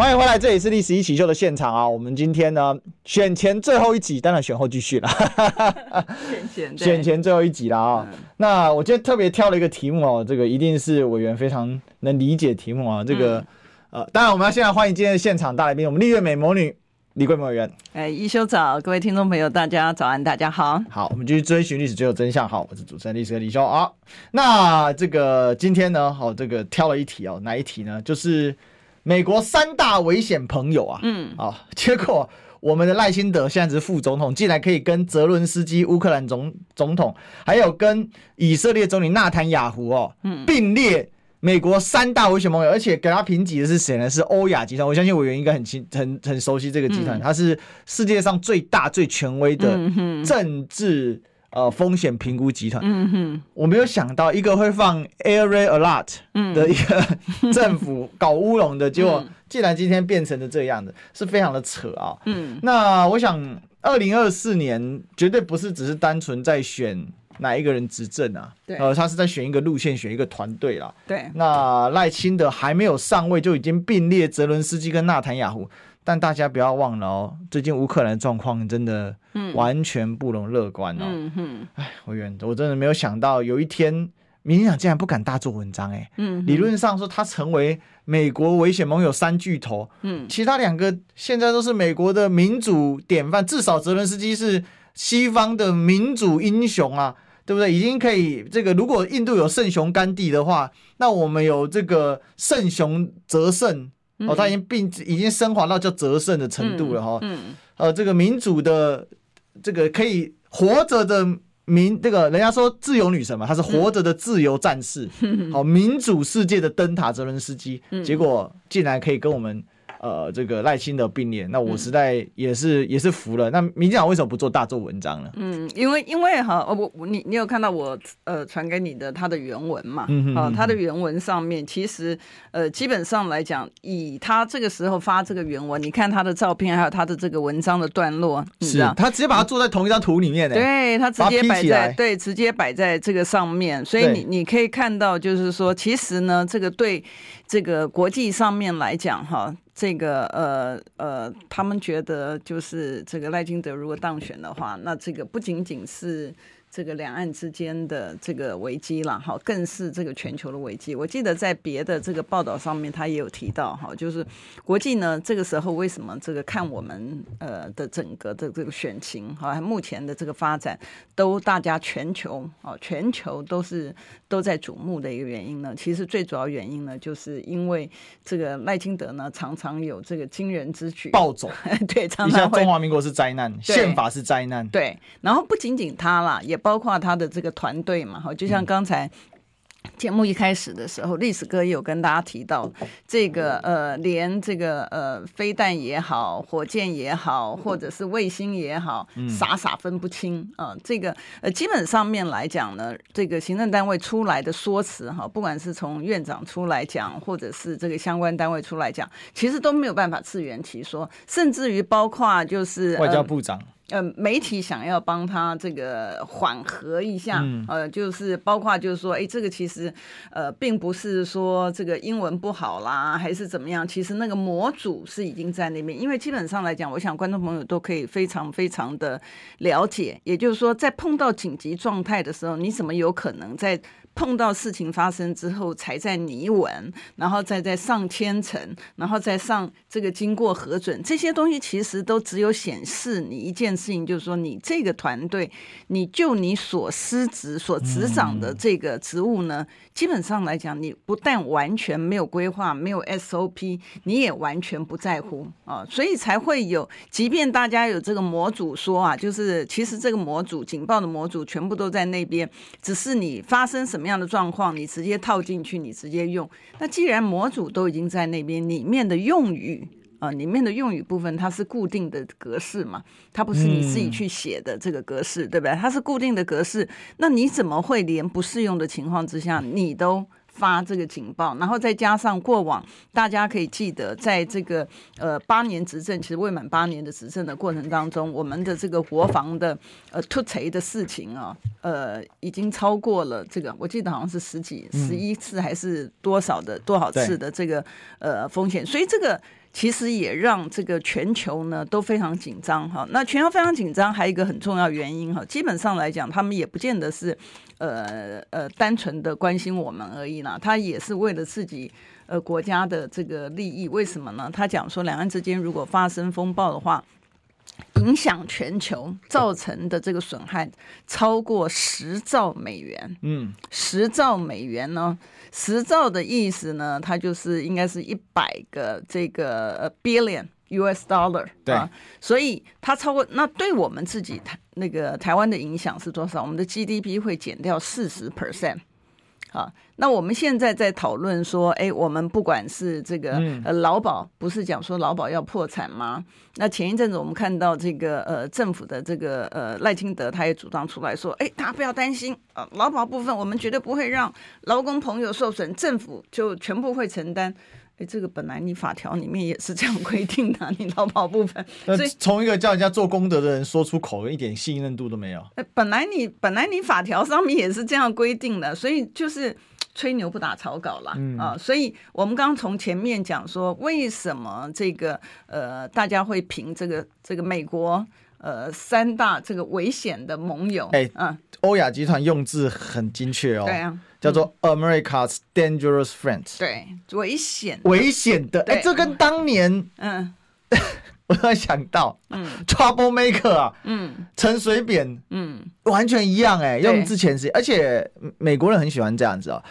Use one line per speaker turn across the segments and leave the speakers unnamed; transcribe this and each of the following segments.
欢迎回来，这里是《历史一起秀》的现场啊！我们今天呢，选前最后一集，当然选后继续了。
选前，
选前最后一集了啊！嗯、那我今天特别挑了一个题目哦，这个一定是委员非常能理解题目啊。这个、嗯、呃，当然我们要现在欢迎今天的现场大来宾，我们丽月美魔女。李桂美委员，
哎，一休早，各位听众朋友，大家早安，大家好，
好，我们继续追寻历史，最有真相。好，我是主持人历史哥李修啊。那这个今天呢，好，这个挑了一题哦，哪一题呢？就是美国三大危险朋友啊，嗯，啊，结果我们的赖清德现在是副总统，竟然可以跟泽伦斯基乌克兰总总统，还有跟以色列总理纳坦雅胡哦，嗯，并列。美国三大危险朋友，而且给他评级的是谁呢？是欧亚集团。我相信委员应该很清、很很熟悉这个集团，嗯、它是世界上最大、最权威的政治、嗯、呃风险评估集团。嗯哼，我没有想到一个会放 Air Raid Alert 的一个 政府搞乌龙的，结果竟然今天变成了这样子，是非常的扯啊。嗯，那我想，二零二四年绝对不是只是单纯在选。哪一个人执政啊？对，呃，他是在选一个路线，选一个团队啦。
对，
那赖清德还没有上位，就已经并列泽伦斯基跟纳坦雅胡。但大家不要忘了哦，最近乌克兰状况真的完全不容乐观哦。嗯哼，哎，委员，我真的没有想到有一天，民进党竟然不敢大做文章哎。嗯，理论上说，他成为美国危险盟友三巨头。嗯，其他两个现在都是美国的民主典范，至少泽伦斯基是西方的民主英雄啊。对不对？已经可以这个，如果印度有圣雄甘地的话，那我们有这个圣雄泽圣哦，他已经并已经升华到叫泽圣的程度了哈。嗯，嗯呃，这个民主的这个可以活着的民，这个人家说自由女神嘛，她是活着的自由战士。好，民主世界的灯塔泽伦斯基，结果竟然可以跟我们。呃，这个赖清德并列，那我实在也是、嗯、也是服了。那民进党为什么不做大做文章呢？
嗯，因为因为哈，我我你你有看到我呃传给你的他的原文嘛？嗯哼，嗯，啊，他的原文上面其实呃基本上来讲，以他这个时候发这个原文，你看他的照片，还有他的这个文章的段落，
是啊，他直接把它做在同一张图里面的，
对他直接摆在对，直接摆在这个上面，所以你你可以看到，就是说，其实呢，这个对这个国际上面来讲，哈。这个呃呃，他们觉得就是这个赖金德如果当选的话，那这个不仅仅是。这个两岸之间的这个危机了哈，更是这个全球的危机。我记得在别的这个报道上面，他也有提到哈，就是国际呢这个时候为什么这个看我们呃的整个的这个选情哈，目前的这个发展都大家全球啊全球都是都在瞩目的一个原因呢？其实最主要原因呢，就是因为这个赖清德呢常常有这个惊人之举
暴走，
对，常常会
中华民国是灾难，宪法是灾难，
对，然后不仅仅他啦，也。包括他的这个团队嘛，哈，就像刚才节目一开始的时候，历史哥也有跟大家提到，这个呃，连这个呃，飞弹也好，火箭也好，或者是卫星也好，傻傻分不清啊。这个呃，基本上面来讲呢，这个行政单位出来的说辞哈，不管是从院长出来讲，或者是这个相关单位出来讲，其实都没有办法自圆其说，甚至于包括就是
外交部长。
呃，媒体想要帮他这个缓和一下，嗯、呃，就是包括就是说，哎，这个其实呃，并不是说这个英文不好啦，还是怎么样？其实那个模组是已经在那边，因为基本上来讲，我想观众朋友都可以非常非常的了解，也就是说，在碰到紧急状态的时候，你怎么有可能在？碰到事情发生之后，才在拟文，然后再在上千层，然后再上这个经过核准，这些东西其实都只有显示你一件事情，就是说你这个团队，你就你所司职、所执掌的这个职务呢，基本上来讲，你不但完全没有规划，没有 SOP，你也完全不在乎啊，所以才会有，即便大家有这个模组说啊，就是其实这个模组警报的模组全部都在那边，只是你发生什么样的状况，你直接套进去，你直接用。那既然模组都已经在那边，里面的用语、呃，里面的用语部分它是固定的格式嘛，它不是你自己去写的这个格式，嗯、对不对？它是固定的格式，那你怎么会连不适用的情况之下，你都发这个警报，然后再加上过往大家可以记得，在这个呃八年执政，其实未满八年的执政的过程当中，我们的这个国防的呃突锤的事情啊，呃已经超过了这个，我记得好像是十几十一次还是多少的多少次的这个呃风险，所以这个。其实也让这个全球呢都非常紧张哈。那全球非常紧张，还有一个很重要原因哈。基本上来讲，他们也不见得是呃呃单纯的关心我们而已啦。他也是为了自己呃国家的这个利益。为什么呢？他讲说，两岸之间如果发生风暴的话，影响全球造成的这个损害超过十兆美元。嗯，十兆美元呢？十兆的意思呢，它就是应该是一百个这个 billion US dollar，
对啊，
所以它超过那对我们自己台那个台湾的影响是多少？我们的 GDP 会减掉四十 percent。好，那我们现在在讨论说，哎，我们不管是这个呃劳保，不是讲说劳保要破产吗？那前一阵子我们看到这个呃政府的这个呃赖清德他也主张出来说，哎，大家不要担心啊，劳保部分我们绝对不会让劳工朋友受损，政府就全部会承担。哎，这个本来你法条里面也是这样规定的，你劳保部分，所以
从一个叫人家做功德的人说出口，一点信任度都没有。
哎，本来你本来你法条上面也是这样规定的，所以就是吹牛不打草稿啦。嗯、啊。所以我们刚刚从前面讲说，为什么这个呃大家会评这个这个美国呃三大这个危险的盟友？
哎，嗯，欧亚集团用字很精确哦。
对啊。
叫做 America's Dangerous Friends，
对，危险，
危险的，哎，这跟当年，嗯，我突然想到，嗯，Trouble Maker 啊，嗯，陈水扁，嗯，完全一样，哎，用之前是，而且美国人很喜欢这样子啊，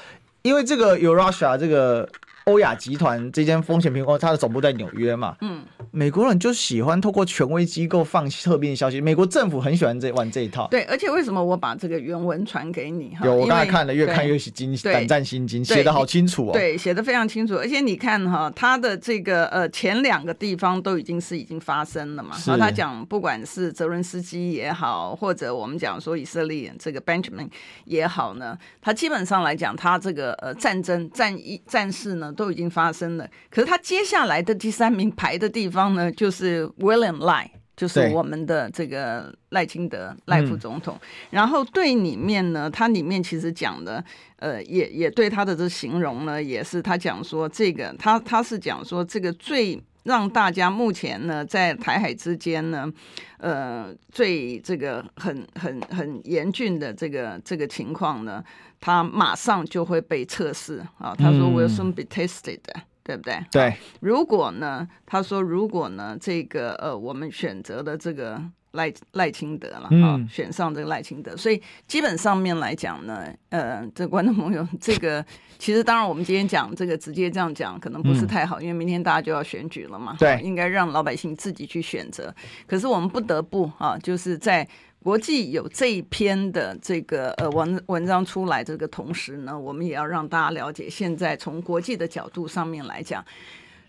因为这个有 Russia 这个。欧亚集团这间风险评估，它的总部在纽约嘛。嗯，美国人就喜欢透过权威机构放侧面消息。美国政府很喜欢这玩这一套。
对，而且为什么我把这个原文传给你？
有，我刚才看了，越看越惊，胆战心惊，写的好清楚哦。
对，写的非常清楚。而且你看哈，他的这个呃前两个地方都已经是已经发生了嘛。然后他讲，不管是泽伦斯基也好，或者我们讲说以色列这个 Benjamin 也好呢，他基本上来讲，他这个呃战争战役战事呢。都已经发生了，可是他接下来的第三名排的地方呢，就是 William Lai，，就是我们的这个赖清德赖副总统。然后对里面呢，他里面其实讲的，呃，也也对他的这形容呢，也是他讲说这个，他他是讲说这个最让大家目前呢在台海之间呢，呃，最这个很很很严峻的这个这个情况呢。他马上就会被测试啊！他说 will soon be tested，、嗯、对不对？
对。
如果呢？他说如果呢？这个呃，我们选择的这个赖赖清德了啊，嗯、选上这个赖清德，所以基本上面来讲呢，呃，这观众朋友，这个其实当然我们今天讲这个直接这样讲可能不是太好，嗯、因为明天大家就要选举了嘛，
对，
应该让老百姓自己去选择。可是我们不得不啊，就是在。国际有这一篇的这个呃文文章出来，这个同时呢，我们也要让大家了解，现在从国际的角度上面来讲，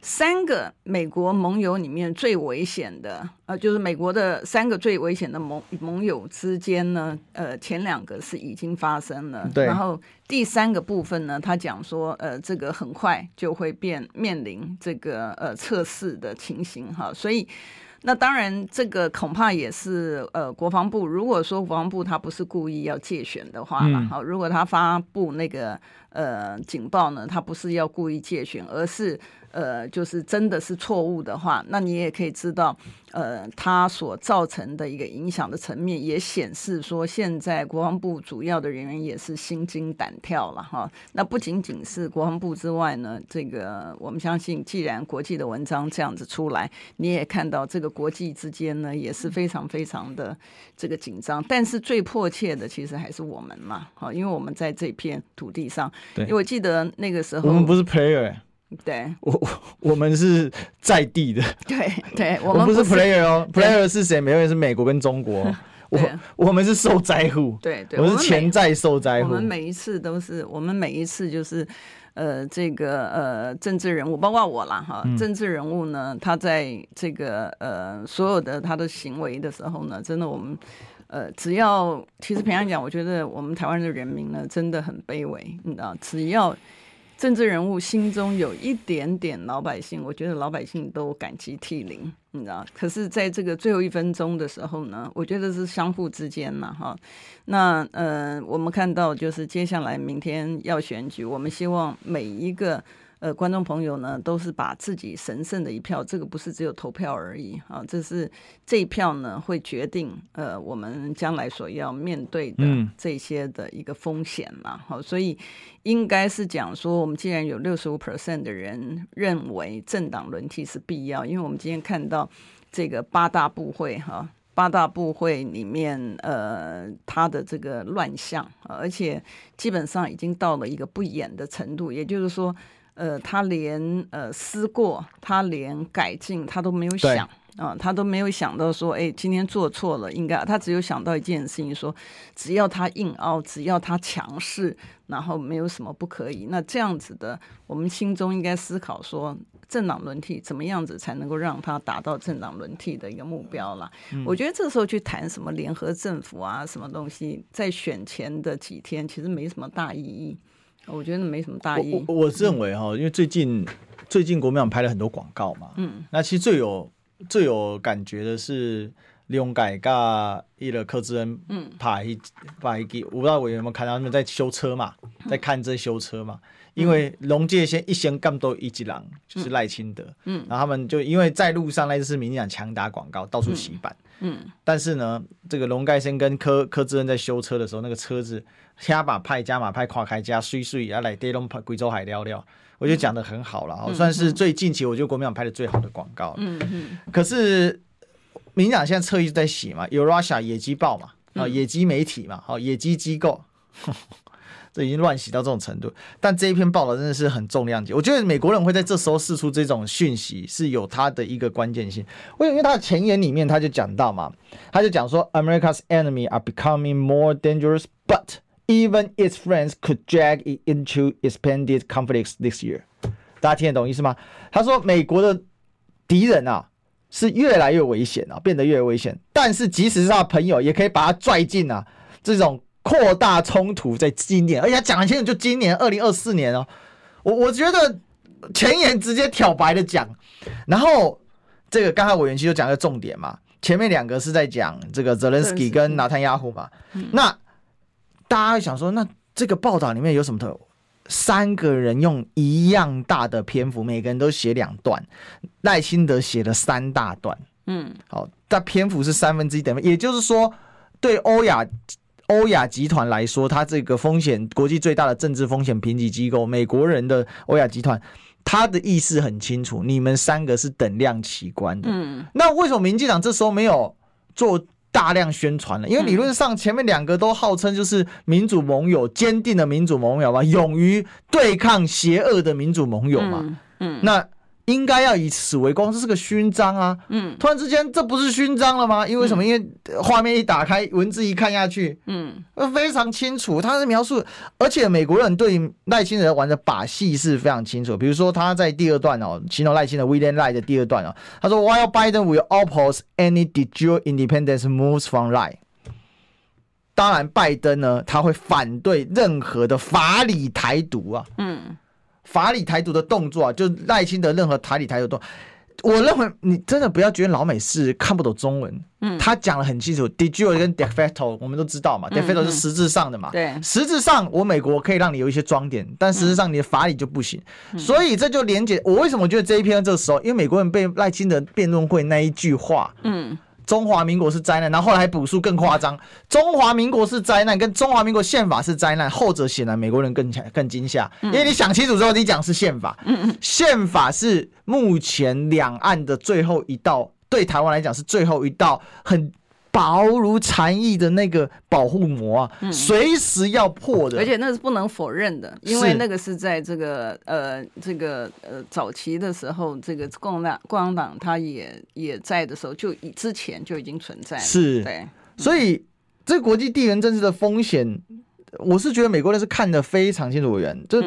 三个美国盟友里面最危险的，呃，就是美国的三个最危险的盟盟友之间呢，呃，前两个是已经发生了，
对，
然后第三个部分呢，他讲说，呃，这个很快就会变面临这个呃测试的情形哈，所以。那当然，这个恐怕也是呃，国防部如果说国防部他不是故意要借选的话，好、嗯，如果他发布那个呃警报呢，他不是要故意借选，而是。呃，就是真的是错误的话，那你也可以知道，呃，它所造成的一个影响的层面，也显示说，现在国防部主要的人员也是心惊胆跳了哈。那不仅仅是国防部之外呢，这个我们相信，既然国际的文章这样子出来，你也看到这个国际之间呢也是非常非常的这个紧张。但是最迫切的其实还是我们嘛，哈，因为我们在这片土地上，对，因为我记得那个时候
我们不是 player。
对，
我我我们是在地的，
对 对，
我们不是 player 哦，player 是谁？没有，是美国跟中国。我我们是受灾户，
对对，
我们是潜在受灾户。
我们每一次都是，我们每一次就是，呃，这个呃政治人物，包括我啦哈，政治人物呢，他在这个呃所有的他的行为的时候呢，真的我们呃只要，其实平常讲，我觉得我们台湾的人民呢真的很卑微，你知道，只要。政治人物心中有一点点老百姓，我觉得老百姓都感激涕零，你知道？可是，在这个最后一分钟的时候呢，我觉得是相互之间嘛，哈。那呃，我们看到就是接下来明天要选举，我们希望每一个。呃，观众朋友呢，都是把自己神圣的一票，这个不是只有投票而已啊，这是这一票呢会决定呃我们将来所要面对的这些的一个风险嘛。好、嗯，所以应该是讲说，我们既然有六十五 percent 的人认为政党轮替是必要，因为我们今天看到这个八大部会哈，八大部会里面呃它的这个乱象，而且基本上已经到了一个不演的程度，也就是说。呃，他连呃思过，他连改进，他都没有想啊、呃，他都没有想到说，哎，今天做错了，应该他只有想到一件事情，说只要他硬凹，只要他强势，然后没有什么不可以。那这样子的，我们心中应该思考说，政党轮替怎么样子才能够让他达到政党轮替的一个目标了？嗯、我觉得这时候去谈什么联合政府啊，什么东西，在选前的几天其实没什么大意义。我觉得没什么大意。
我我认为哈，因为最近最近国民党拍了很多广告嘛，嗯，那其实最有最有感觉的是龙介跟伊个柯志恩，嗯，拍一拍一个，我不知道我有没有看到他们在修车嘛，在看这修车嘛，因为龙界先一先干都一级狼，就是赖清德，嗯，然后他们就因为在路上那次民进党强打广告，到处洗版。嗯，但是呢，这个龙盖先跟柯柯志恩在修车的时候，那个车子加把派加马派跨开加碎碎，然后来带动贵州海聊聊，我觉得讲的很好了，嗯、算是最近期我觉得国民党拍的最好的广告。嗯嗯。可是民进党现在侧翼在洗嘛，有 Russia 野鸡报嘛，啊野鸡媒体嘛，好野鸡机构。这已经乱洗到这种程度，但这一篇报道真的是很重量级。我觉得美国人会在这时候释出这种讯息，是有它的一个关键性。为因为他的前言里面他就讲到嘛，他就讲说，America's enemy are becoming more dangerous, but even its friends could drag it into expanded conflicts this year。大家听得懂意思吗？他说，美国的敌人啊是越来越危险啊，变得越来越危险。但是即使是他的朋友，也可以把他拽进啊这种。扩大冲突在今年，而且讲的清楚，就今年二零二四年哦。我我觉得前言直接挑白的讲，然后这个刚才委员其实就讲个重点嘛，前面两个是在讲这个泽连斯基跟纳坦雅胡嘛。那大家想说，那这个报道里面有什么特？三个人用一样大的篇幅，每个人都写两段，赖清德写了三大段。嗯，好，但篇幅是三分之一等分，也就是说，对欧亚。欧亚集团来说，它这个风险国际最大的政治风险评级机构，美国人的欧亚集团，他的意思很清楚，你们三个是等量齐观的。嗯，那为什么民进党这时候没有做大量宣传了？因为理论上前面两个都号称就是民主盟友，坚定的民主盟友嘛，勇于对抗邪恶的民主盟友嘛。嗯，嗯那。应该要以此为光，这是个勋章啊！嗯，突然之间，这不是勋章了吗？因为什么？嗯、因为画面一打开，文字一看下去，嗯，非常清楚。他的描述，而且美国人对赖清德玩的把戏是非常清楚。比如说他在第二段哦，形容赖清德 We didn't lie 的第二段哦，他说 While Biden will oppose any jure independence moves from lie。当然，拜登呢，他会反对任何的法理台独啊，嗯。法理台独的动作啊，就赖清德任何台理台独动，我认为你真的不要觉得老美是看不懂中文。嗯，他讲的很清楚，de jure 跟 de facto 我们都知道嘛，de facto 是实质上的嘛。对，实质上我美国可以让你有一些装点，但实质上你的法理就不行。所以这就连接我为什么觉得这一篇这个时候，因为美国人被赖清德辩论会那一句话，嗯。中华民国是灾难，然后后来还补述更夸张。中华民国是灾难，跟中华民国宪法是灾难，后者显然美国人更强更惊吓，因为你想清楚之后，你讲是宪法，宪法是目前两岸的最后一道，对台湾来讲是最后一道很。薄如蝉翼的那个保护膜啊，随、嗯、时要破的，
而且那是不能否认的，因为那个是在这个呃这个呃早期的时候，这个共产党共产党他也也在的时候，就以之前就已经存在了。
是，对，所以这个国际地缘政治的风险，我是觉得美国人是看得非常清楚的人，就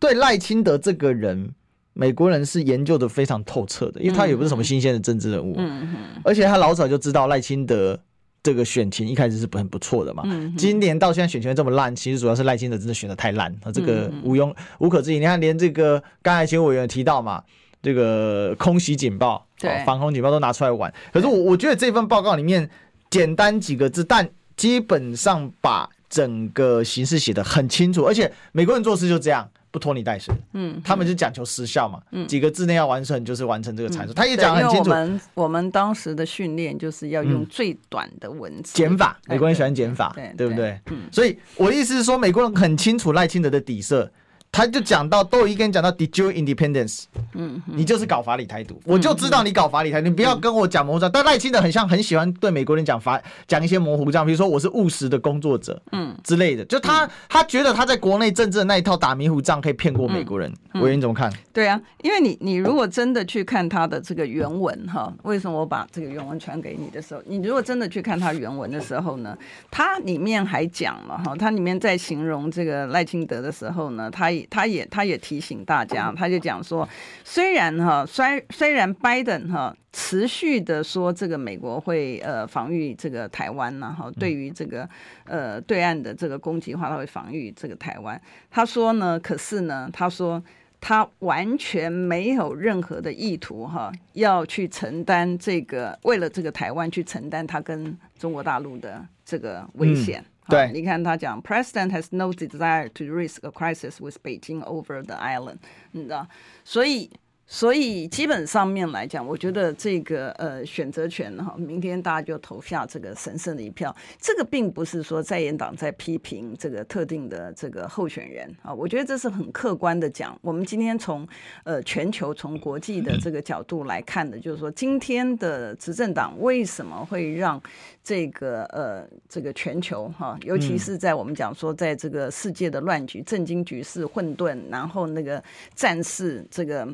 对赖清德这个人，美国人是研究的非常透彻的，因为他也不是什么新鲜的政治人物，嗯嗯，而且他老早就知道赖清德。这个选情一开始是很不错的嘛。嗯、今年到现在选情这么烂，其实主要是赖清德真的选的太烂，这个毋庸无可置疑。你看，连这个刚才新闻委员提到嘛，这个空袭警报、对防空警报都拿出来玩。可是我我觉得这份报告里面简单几个字，但基本上把整个形势写得很清楚，而且美国人做事就这样。不拖泥带水，嗯，他们就讲求时效嘛，嗯，几个字内要完成就是完成这个阐述。他也讲很清楚。
我们我们当时的训练就是要用最短的文字，
减法。美国人喜欢减法，对对不对？嗯，所以我的意思是说，美国人很清楚赖清德的底色。他就讲到，都已经讲到 de jure independence，嗯，你就是搞法理台独，我就知道你搞法理台独，你不要跟我讲模糊帐。但赖清德很像很喜欢对美国人讲法，讲一些模糊账，比如说我是务实的工作者，嗯之类的。就他他觉得他在国内政治的那一套打迷糊仗可以骗过美国人。委员你怎么看？
对啊，因为你你如果真的去看他的这个原文哈，为什么我把这个原文传给你的时候，你如果真的去看他原文的时候呢，他里面还讲了哈，他里面在形容这个赖清德的时候呢，他也他也他也提醒大家，他就讲说，虽然哈虽虽然拜登哈持续的说这个美国会呃防御这个台湾然后对于这个呃对岸的这个攻击的话，他会防御这个台湾，他说呢，可是呢，他说。他完全没有任何的意图，哈，要去承担这个，为了这个台湾去承担他跟中国大陆的这个危险。
嗯、对，
你看他讲，President has no desire to risk a crisis with Beijing over the island，你知道，所以。 所以基本上面来讲，我觉得这个呃选择权哈，明天大家就投下这个神圣的一票。这个并不是说在野党在批评这个特定的这个候选人啊，我觉得这是很客观的讲。我们今天从呃全球从国际的这个角度来看的，就是说今天的执政党为什么会让这个呃这个全球哈，尤其是在我们讲说在这个世界的乱局、震惊局势混沌，然后那个战事这个。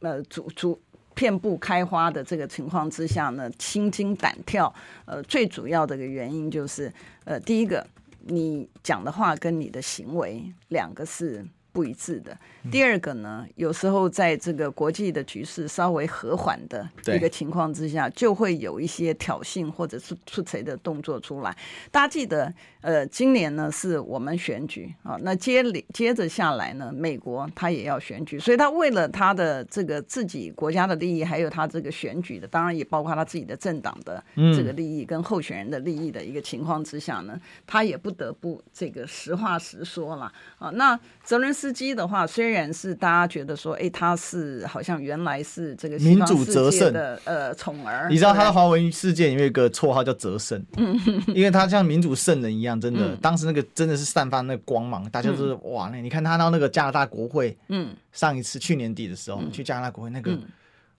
呃，主主遍布开花的这个情况之下呢，心惊胆跳。呃，最主要的一个原因就是，呃，第一个，你讲的话跟你的行为两个是不一致的。第二个呢，有时候在这个国际的局势稍微和缓的一个情况之下，就会有一些挑衅或者是出锤的动作出来。大家记得，呃，今年呢是我们选举啊，那接接着下来呢，美国他也要选举，所以他为了他的这个自己国家的利益，还有他这个选举的，当然也包括他自己的政党的这个利益跟候选人的利益的一个情况之下呢，他也不得不这个实话实说了啊。那泽伦斯基的话，虽然是大家觉得说，哎，他是好像原来是这个
民主则胜。
的呃宠儿，
你知道他的华文世界里面有一个绰号叫泽胜，嗯，因为他像民主圣人一样。真的，当时那个真的是散发那个光芒，大家都是哇，那你看他到那个加拿大国会，嗯，上一次去年底的时候去加拿大国会那个，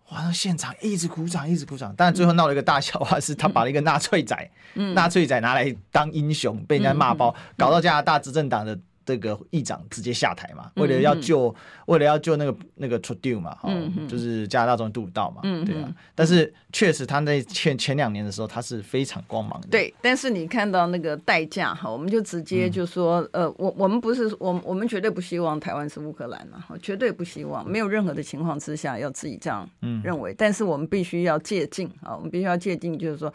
哇，那现场一直鼓掌，一直鼓掌，但最后闹了一个大笑话，是他把了一个纳粹仔，纳粹仔拿来当英雄，被人家骂爆，搞到加拿大执政党的。这个议长直接下台嘛，为了要救，为了要救那个那个 Trudeau 嘛，嗯、哼就是加拿大总督道嘛，嗯、对啊。但是确实他在前前两年的时候，他是非常光芒的。
对，但是你看到那个代价哈，我们就直接就说，嗯、呃，我我们不是我我们绝对不希望台湾是乌克兰啊，绝对不希望，没有任何的情况之下要自己这样认为。嗯、但是我们必须要借镜啊，我们必须要借镜，就是说。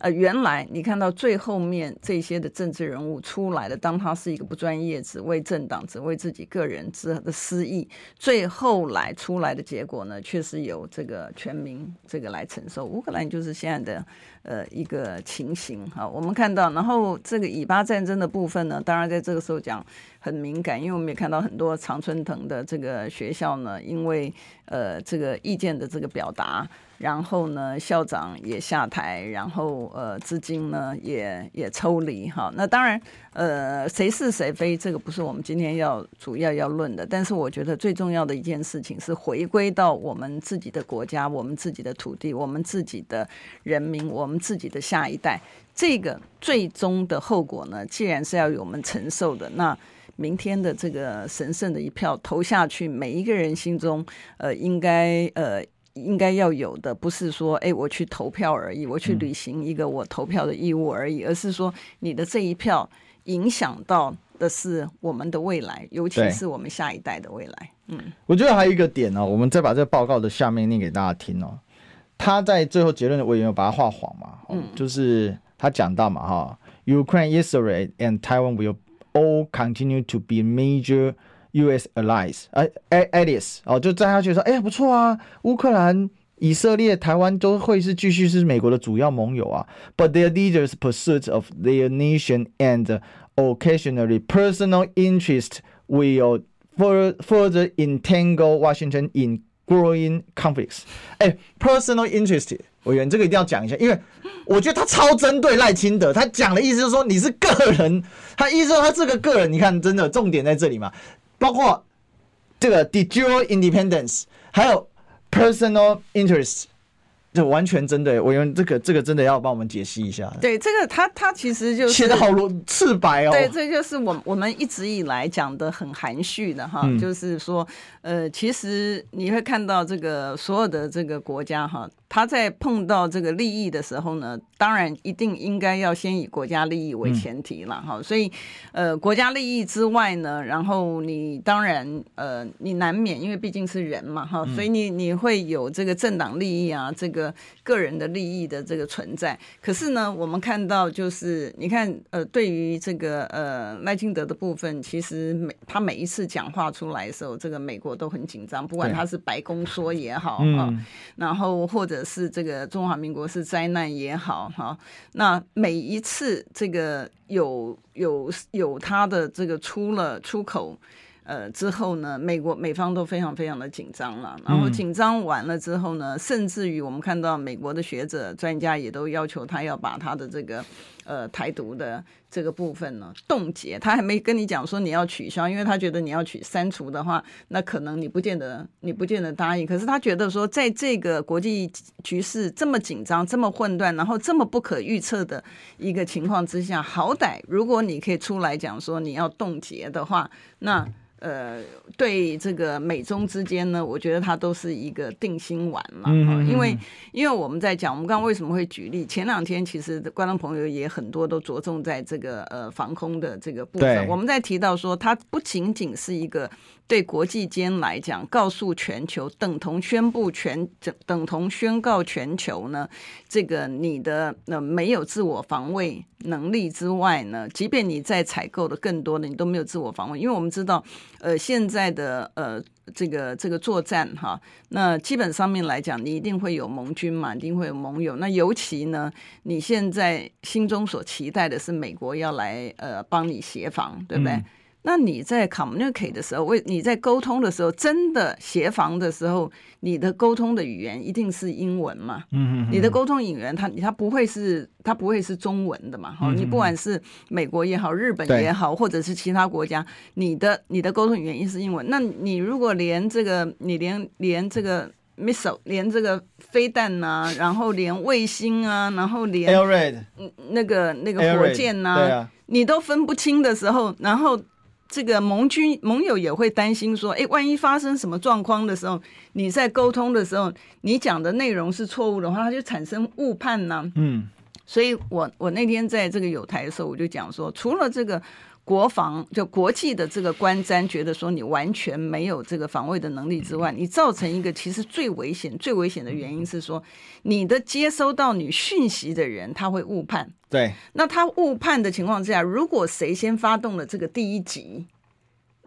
呃，原来你看到最后面这些的政治人物出来了，当他是一个不专业，只为政党，只为自己个人之的私意，最后来出来的结果呢，确实由这个全民这个来承受。乌克兰就是现在的呃一个情形哈，我们看到，然后这个以巴战争的部分呢，当然在这个时候讲很敏感，因为我们也看到很多常春藤的这个学校呢，因为呃这个意见的这个表达。然后呢，校长也下台，然后呃，资金呢也也抽离哈。那当然，呃，谁是谁非，这个不是我们今天要主要要论的。但是我觉得最重要的一件事情是回归到我们自己的国家、我们自己的土地、我们自己的人民、我们自己的下一代。这个最终的后果呢，既然是要由我们承受的，那明天的这个神圣的一票投下去，每一个人心中呃，应该呃。应该要有的，不是说，哎，我去投票而已，我去履行一个我投票的义务而已，嗯、而是说，你的这一票影响到的是我们的未来，尤其是我们下一代的未来。嗯，
我觉得还有一个点哦，我们再把这个报告的下面念给大家听哦。他在最后结论的委员有把它画黄嘛？嗯，就是。他讲到嘛哈，Ukraine、Israel and Taiwan will all continue to be major U.S. allies，哎哎，allies 哦，就站下去说，哎呀不错啊，乌克兰、以色列、台湾都会是继续是美国的主要盟友啊。But their leaders' pursuit of their nation and occasionally personal interest will further entangle Washington in growing conflicts。哎，personal interest，委员这个一定要讲一下，因为我觉得他超针对赖清德，他讲的意思是说你是个人，他意思说他这个个人，你看真的重点在这里嘛。包括这个 jure independence，还有 personal interest，就完全针对我用这个这个真的要帮我们解析一下。
对，这个他他其实就是
写的好赤白哦。
对，这就是我我们一直以来讲的很含蓄的哈，嗯、就是说呃，其实你会看到这个所有的这个国家哈。他在碰到这个利益的时候呢，当然一定应该要先以国家利益为前提了哈。嗯、所以，呃，国家利益之外呢，然后你当然呃，你难免因为毕竟是人嘛哈，所以你你会有这个政党利益啊，这个个人的利益的这个存在。可是呢，我们看到就是你看呃，对于这个呃赖清德的部分，其实每他每一次讲话出来的时候，这个美国都很紧张，不管他是白宫说也好哈，嗯、然后或者。是这个中华民国是灾难也好哈，那每一次这个有有有他的这个出了出口呃之后呢，美国美方都非常非常的紧张了，然后紧张完了之后呢，甚至于我们看到美国的学者专家也都要求他要把他的这个。呃，台独的这个部分呢，冻结，他还没跟你讲说你要取消，因为他觉得你要取删除的话，那可能你不见得你不见得答应。可是他觉得说，在这个国际局势这么紧张、这么混乱，然后这么不可预测的一个情况之下，好歹如果你可以出来讲说你要冻结的话，那。呃，对这个美中之间呢，我觉得它都是一个定心丸嘛。因为因为我们在讲，我们刚刚为什么会举例？前两天其实观众朋友也很多都着重在这个呃防空的这个部分。我们在提到说，它不仅仅是一个。对国际间来讲，告诉全球等同宣布全等同宣告全球呢，这个你的那、呃、没有自我防卫能力之外呢，即便你在采购的更多的，你都没有自我防卫，因为我们知道，呃，现在的呃这个这个作战哈，那基本上面来讲，你一定会有盟军嘛，一定会有盟友，那尤其呢，你现在心中所期待的是美国要来呃帮你协防，对不对？那你在 communicate 的时候，为你在沟通的时候，真的协防的时候，你的沟通的语言一定是英文嘛？嗯嗯。你的沟通语言，它它不会是它不会是中文的嘛？哈，你不管是美国也好，日本也好，或者是其他国家，你的你的沟通语言也是英文。那你如果连这个，你连连这个 missile，连这个飞弹啊，然后连卫星啊，然
后连
那个那个火箭呐，你都分不清的时候，然后。这个盟军盟友也会担心说，哎，万一发生什么状况的时候，你在沟通的时候，你讲的内容是错误的话，它就产生误判呢。嗯，所以我我那天在这个有台的时候，我就讲说，除了这个。国防就国际的这个观瞻觉得说你完全没有这个防卫的能力之外，你造成一个其实最危险、最危险的原因是说，你的接收到你讯息的人他会误判。
对，
那他误判的情况之下，如果谁先发动了这个第一击。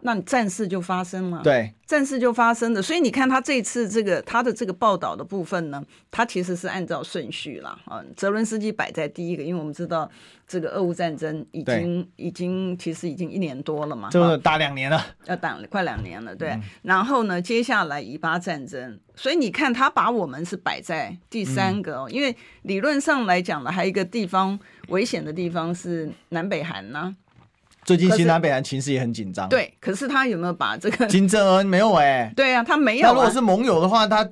那你战事就发生了，
对，
战事就发生了。所以你看他这次这个他的这个报道的部分呢，他其实是按照顺序了啊。泽伦斯基摆在第一个，因为我们知道这个俄乌战争已经已经其实已经一年多了嘛，
就是打两年了，
要打快两年了，对。嗯、然后呢，接下来以巴战争，所以你看他把我们是摆在第三个哦，嗯、因为理论上来讲呢，还有一个地方危险的地方是南北韩呢、啊。
最近新南北韩情势也很紧张。
对，可是他有没有把这个
金正恩没有哎、欸？
对啊，他没有、啊。
那如果是盟友的话，他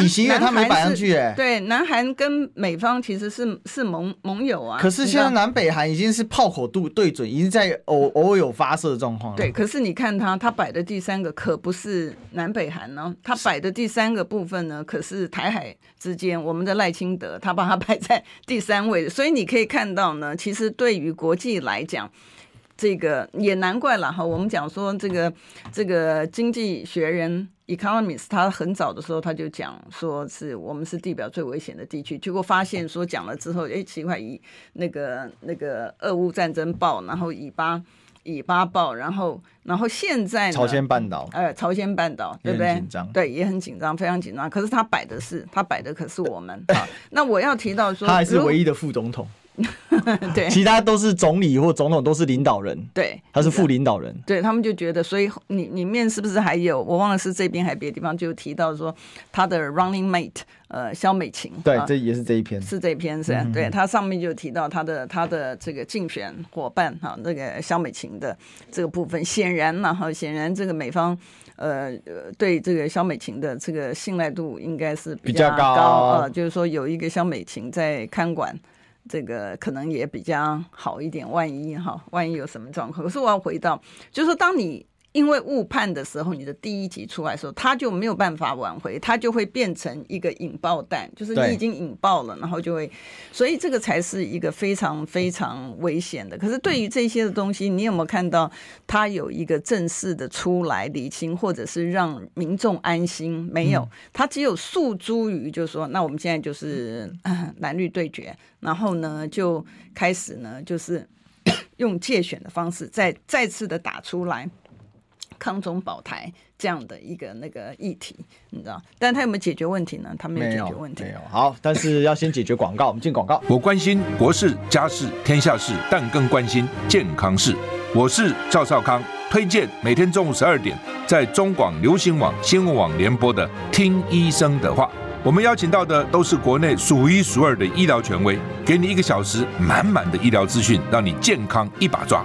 以前他没摆上去哎、欸。
对，南韩跟美方其实是是盟盟友啊。
可是现在南北韩已经是炮口度对准，已经在偶 偶尔有发射状况了。
对，可是你看他他摆的第三个可不是南北韩呢，他摆的第三个部分呢，可是台海之间，我们的赖清德他把它摆在第三位，所以你可以看到呢，其实对于国际来讲。这个也难怪了哈。我们讲说这个这个经济学人 Economist，他很早的时候他就讲说是我们是地表最危险的地区，结果发现说讲了之后，哎，奇怪，以那个那个俄乌战争爆，然后以巴。以巴爆，然后，然后现在
朝鲜半岛，
呃，朝鲜半岛，对不对？
紧张，
对，也很紧张，非常紧张。可是他摆的是，他摆的可是我们 啊。那我要提到说，
他还是唯一的副总统。
对，
其他都是总理或总统，都是领导人。
对，
他是副领导人。
对，他们就觉得，所以你里面是不是还有？我忘了是这边还是别的地方，就提到说他的 running mate，呃，萧美琴。
对，这也是这一篇，
是这一篇是。对，他上面就提到他的他的这个竞选伙伴哈，那个萧美琴的这个部分，显然嘛哈，显然这个美方呃对这个萧美琴的这个信赖度应该是比较高啊，就是说有一个萧美琴在看管。这个可能也比较好一点，万一哈，万一有什么状况。可是我要回到，就是说，当你。因为误判的时候，你的第一集出来的时候，他就没有办法挽回，他就会变成一个引爆弹，就是你已经引爆了，然后就会，所以这个才是一个非常非常危险的。可是对于这些的东西，你有没有看到他有一个正式的出来理清，或者是让民众安心？没有，他只有诉诸于，就是说，那我们现在就是 蓝绿对决，然后呢就开始呢，就是 用借选的方式再再次的打出来。抗中保台这样的一个那个议题，你知道？但他有没有解决问题呢？他没有解决问题。
没有。没有。好，但是要先解决广告。我们进广告。
我关心国事、家事、天下事，但更关心健康事。我是赵少康，推荐每天中午十二点在中广流行网、新闻网联播的《听医生的话》。我们邀请到的都是国内数一数二的医疗权威，给你一个小时满满的医疗资讯，让你健康一把抓。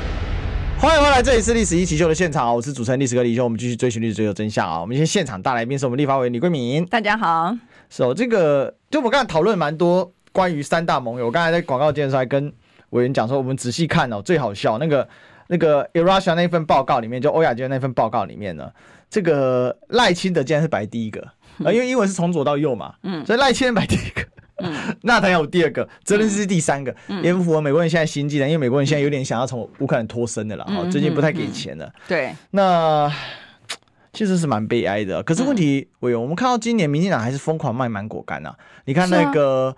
欢迎回来，这里是历史一起秀的现场，我是主持人历史哥李修，我们继续追寻历史，追求真相啊！我们今天现场大来宾是我们立法委员李桂敏，
大家好。
是哦，这个就我刚才讨论蛮多关于三大盟友，我刚才在广告间的时候还跟委员讲说，我们仔细看哦，最好笑那个那个 Eurasia 那份报告里面，就欧亚军那份报告里面呢，这个赖清德竟然是排第一个啊，因为英文是从左到右嘛，嗯，所以赖清德排第一个。纳坦有第二个，泽连斯基第三个，也符合美国人现在心境的，因为美国人现在有点想要从乌克兰脱身的了，哦，最近不太给钱了。
对，
那 其实是蛮悲哀的。可是问题，委员，我们看到今年民进党还是疯狂卖芒果干啊！你看那个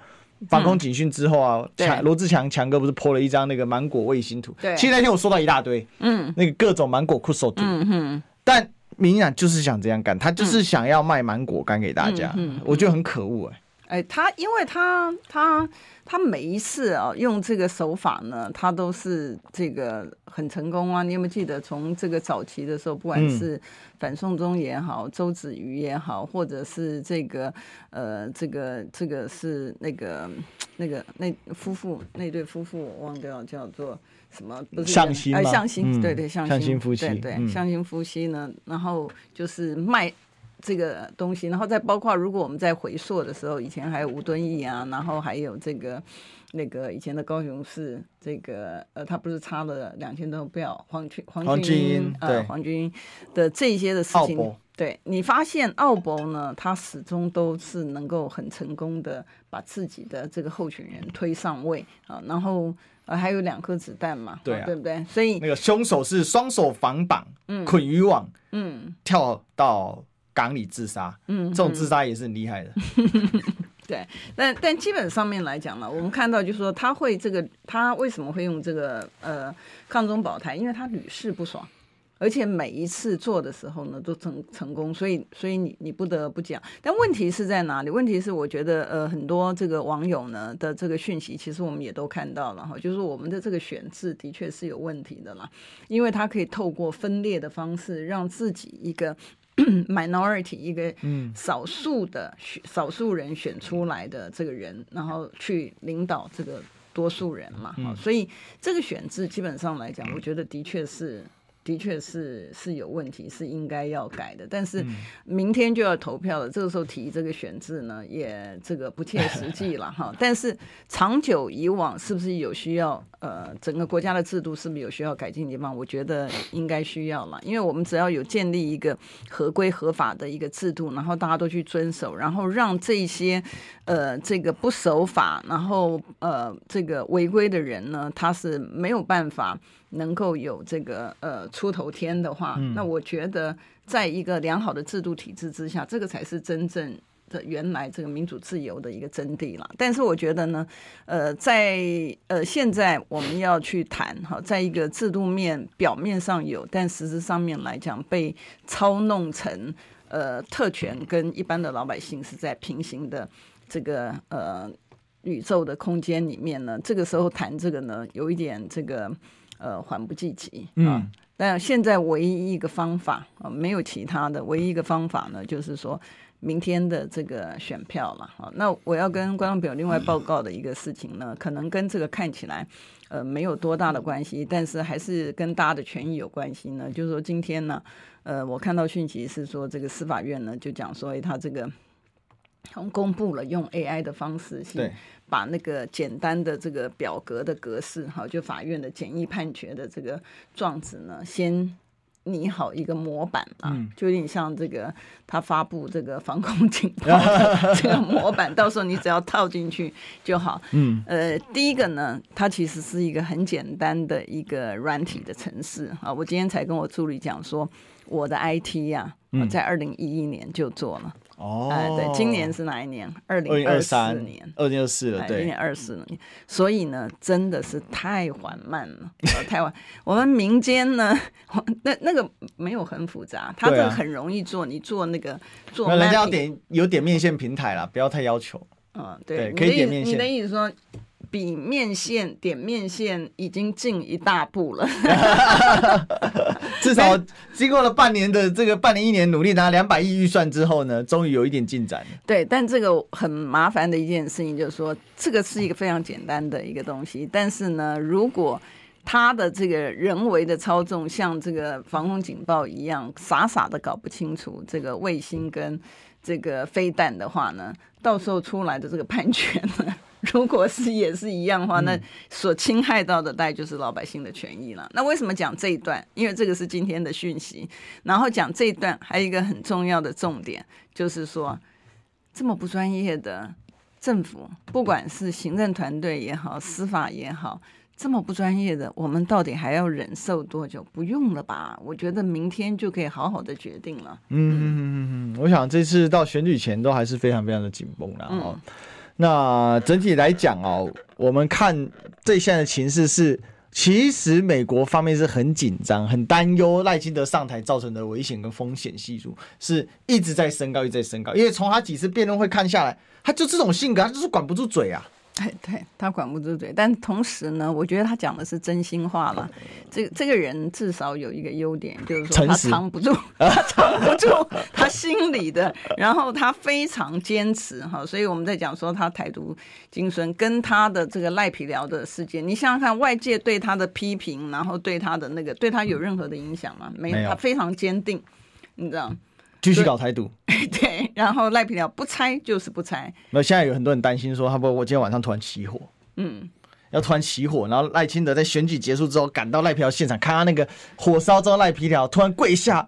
防空警讯之后啊，强罗志强强哥不是 po 了一张那个芒果卫星图？对，其实那天我收到一大堆，嗯，那个各种芒果酷手图，嗯哼，但民进党就是想这样干，他就是想要卖芒果干给大家，我觉得很可恶哎。
哎，他因为他他他每一次啊用这个手法呢，他都是这个很成功啊。你有没有记得从这个早期的时候，不管是反送中也好，周子瑜也好，或者是这个呃这个这个是那个那个那夫妇那对夫妇，我忘掉叫做什么？不是
向心
哎，向心，对对
向心夫妻，
对对向心夫妻呢，然后就是卖。这个东西，然后再包括，如果我们在回溯的时候，以前还有吴敦义啊，然后还有这个那个以前的高雄市这个呃，他不是差了两千多票，黄军黄军英呃黄军英的这些的事情，对你发现奥博呢，他始终都是能够很成功的把自己的这个候选人推上位啊，然后呃还有两颗子弹嘛，对、啊、对不对？所以
那个凶手是双手反绑，嗯，捆渔网，嗯，跳到。港里自杀，嗯，这种自杀也是很厉害的。
对，但但基本上面来讲呢，我们看到就是说他会这个，他为什么会用这个呃抗中保台？因为他屡试不爽，而且每一次做的时候呢都成成功，所以所以你你不得不讲。但问题是在哪里？问题是我觉得呃很多这个网友呢的这个讯息，其实我们也都看到了哈，就是我们的这个选制的确是有问题的啦，因为他可以透过分裂的方式让自己一个。minority 一个少数的选少数人选出来的这个人，然后去领导这个多数人嘛，所以这个选制基本上来讲，我觉得的确是的确是是有问题，是应该要改的。但是明天就要投票了，这个时候提这个选制呢，也这个不切实际了哈。但是长久以往，是不是有需要？呃，整个国家的制度是不是有需要改进的地方？我觉得应该需要了，因为我们只要有建立一个合规合法的一个制度，然后大家都去遵守，然后让这些呃这个不守法，然后呃这个违规的人呢，他是没有办法。能够有这个呃出头天的话，嗯、那我觉得在一个良好的制度体制之下，这个才是真正的原来这个民主自由的一个真谛了。但是我觉得呢，呃，在呃现在我们要去谈哈，在一个制度面表面上有，但实质上面来讲被操弄成呃特权跟一般的老百姓是在平行的这个呃宇宙的空间里面呢，这个时候谈这个呢，有一点这个。呃，缓不济急啊！嗯、但现在唯一一个方法啊，没有其他的，唯一一个方法呢，就是说明天的这个选票了啊。那我要跟观众朋友另外报告的一个事情呢，可能跟这个看起来呃没有多大的关系，但是还是跟大家的权益有关系呢。就是说今天呢，呃，我看到讯息是说这个司法院呢就讲说，哎，他这个公布了用 AI 的方式对。把那个简单的这个表格的格式，哈，就法院的简易判决的这个状子呢，先拟好一个模板啊，嗯、就有点像这个他发布这个防空警报的 这个模板，到时候你只要套进去就好。嗯，呃，第一个呢，它其实是一个很简单的一个软体的程式啊。我今天才跟我助理讲说，我的 IT 呀、啊，在二零一一年就做了。哦，哎，对，今年是哪一年？二零二四年，
二零二四了，对，
今年二四年，所以呢，真的是太缓慢了，太晚。我们民间呢，那那个没有很复杂，它这个很容易做，你做那个做，
人家要点有点面线平台啦，不要太要求。
嗯，对，可以点面线。你的意思说？比面线点面线已经进一大步了，
至少经过了半年的这个半年一年努力，拿两百亿预算之后呢，终于有一点进展。
对，但这个很麻烦的一件事情就是说，这个是一个非常简单的一个东西，但是呢，如果他的这个人为的操纵像这个防空警报一样，傻傻的搞不清楚这个卫星跟这个飞弹的话呢，到时候出来的这个判决呢？如果是也是一样的话，那所侵害到的大概就是老百姓的权益了。那为什么讲这一段？因为这个是今天的讯息。然后讲这一段还有一个很重要的重点，就是说这么不专业的政府，不管是行政团队也好，司法也好，这么不专业的，我们到底还要忍受多久？不用了吧？我觉得明天就可以好好的决定了。嗯嗯
嗯嗯，我想这次到选举前都还是非常非常的紧绷了。嗯。那整体来讲哦，我们看这现在的情势是，其实美国方面是很紧张、很担忧赖清德上台造成的危险跟风险系数是一直在升高、一直在升高。因为从他几次辩论会看下来，他就这种性格，他就是管不住嘴啊。
哎，对，他管不住嘴，但同时呢，我觉得他讲的是真心话了。这这个人至少有一个优点，就是说 他藏不住，他藏不住他心里的，然后他非常坚持哈。所以我们在讲说他台独精神跟他的这个赖皮聊的事件，你想想看，外界对他的批评，然后对他的那个对他有任何的影响吗？没有，他非常坚定，你知道。
继续搞台独，
对，然后赖皮条不拆就是不拆。
那现在有很多人担心说，他不，我今天晚上突然起火，嗯，要突然起火，然后赖清德在选举结束之后赶到赖皮条现场，看他那个火烧之后，赖皮条突然跪下，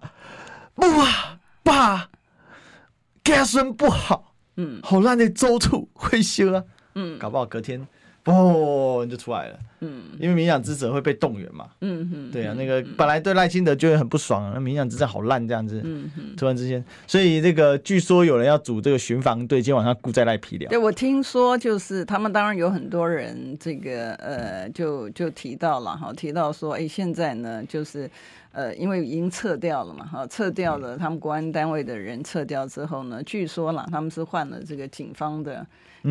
不啊，爸，家孙不好，嗯，好烂的周处会修啊，嗯，搞不好隔天。哦，就出来了，嗯，因为民进党支持会被动员嘛，嗯哼，对啊，那个本来对赖清德就会很不爽啊，那民进党支持好烂这样子，嗯哼，突然之间，所以这个据说有人要组这个巡防队，今天晚上顾在赖皮了。
对，我听说就是他们当然有很多人，这个呃，就就提到了哈，提到说，哎，现在呢就是。呃，因为已经撤掉了嘛，哈，撤掉了，他们国安单位的人撤掉之后呢，据说啦，他们是换了这个警方的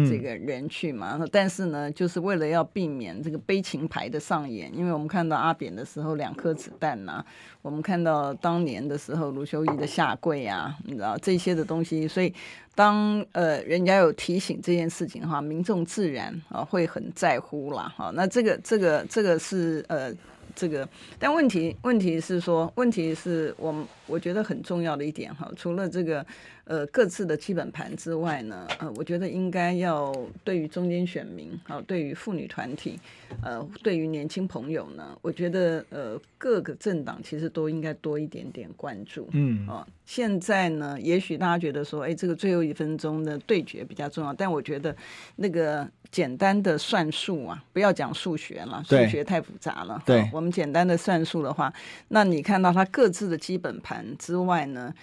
这个人去嘛，嗯、但是呢，就是为了要避免这个悲情牌的上演，因为我们看到阿扁的时候两颗子弹呐、我们看到当年的时候卢秀燕的下跪啊，你知道这些的东西，所以当呃人家有提醒这件事情的话，民众自然啊会很在乎啦，哈，那这个这个这个是呃。这个，但问题问题是说，问题是我们我觉得很重要的一点哈，除了这个呃各自的基本盘之外呢，呃，我觉得应该要对于中间选民，好，对于妇女团体，呃，对于年轻朋友呢，我觉得呃各个政党其实都应该多一点点关注，嗯啊，现在呢，也许大家觉得说，哎，这个最后一分钟的对决比较重要，但我觉得那个。简单的算术啊，不要讲数学了，数学太复杂了。
对，
我们简单的算术的话，那你看到它各自的基本盘之外呢，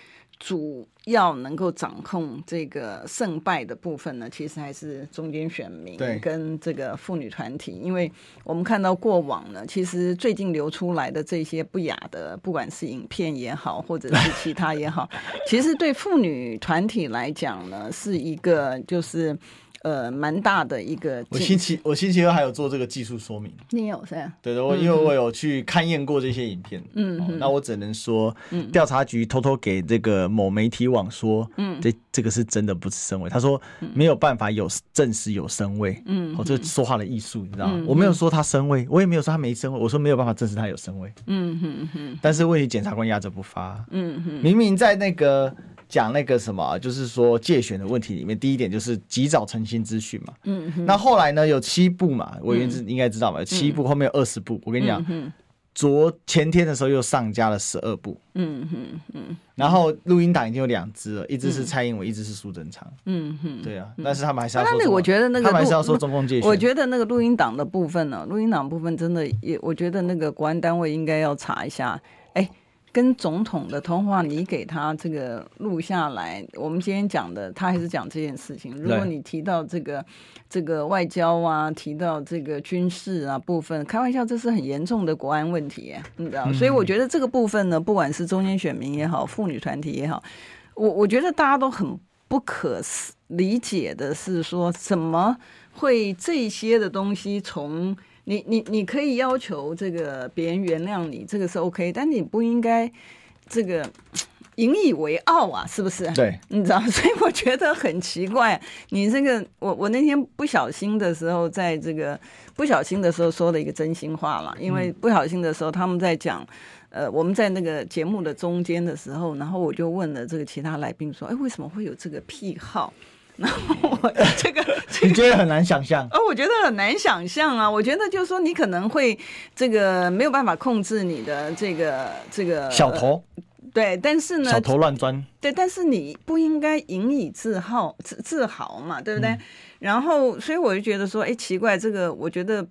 主要能够掌控这个胜败的部分呢，其实还是中间选民跟这个妇女团体。因为我们看到过往呢，其实最近流出来的这些不雅的，不管是影片也好，或者是其他也好，其实对妇女团体来讲呢，是一个就是。呃，蛮大的一个。
我星期我星期二还有做这个技术说明。
你有是吧？
对的，我因为我有去勘验过这些影片。嗯、哦，那我只能说，调、嗯、查局偷偷给这个某媒体网说，嗯，这这个是真的不是声位。他说没有办法有证实有声位。嗯，哦，这说话的艺术，你知道吗？嗯、我没有说他声位，我也没有说他没声位，我说没有办法证实他有声位。嗯哼哼。但是问题检察官压着不发。嗯哼。明明在那个。讲那个什么，就是说借选的问题里面，第一点就是及早澄清资讯嘛。嗯哼。那后来呢，有七部嘛，委员应该知道嘛，有七部后面有二十部。我跟你讲，昨前天的时候又上加了十二部。嗯哼嗯。然后录音档已经有两支了，一支是蔡英文，一支是苏贞昌。嗯哼。对啊，但是他们还是要说。
那我觉得那个
他们还是要说中共介选。
我觉得那个录音档的部分呢，录音档部分真的也，我觉得那个国安单位应该要查一下。哎。跟总统的通话，你给他这个录下来。我们今天讲的，他还是讲这件事情。如果你提到这个这个外交啊，提到这个军事啊部分，开玩笑，这是很严重的国安问题，你知道？所以我觉得这个部分呢，不管是中间选民也好，妇女团体也好，我我觉得大家都很不可理解的是说，怎么会这些的东西从。你你你可以要求这个别人原谅你，这个是 OK，但你不应该这个引以为傲啊，是不是？
对，
你知道，所以我觉得很奇怪。你这个，我我那天不小心的时候，在这个不小心的时候说了一个真心话了，因为不小心的时候他们在讲，呃，我们在那个节目的中间的时候，然后我就问了这个其他来宾说，哎，为什么会有这个癖好？然后我这个，
你觉得很难想象？
哦，我觉得很难想象啊！我觉得就是说，你可能会这个没有办法控制你的这个这个
小头，
对，但是呢，
小头乱钻，
对，但是你不应该引以自豪自自豪嘛，对不对？嗯、然后，所以我就觉得说，哎，奇怪，这个我觉得。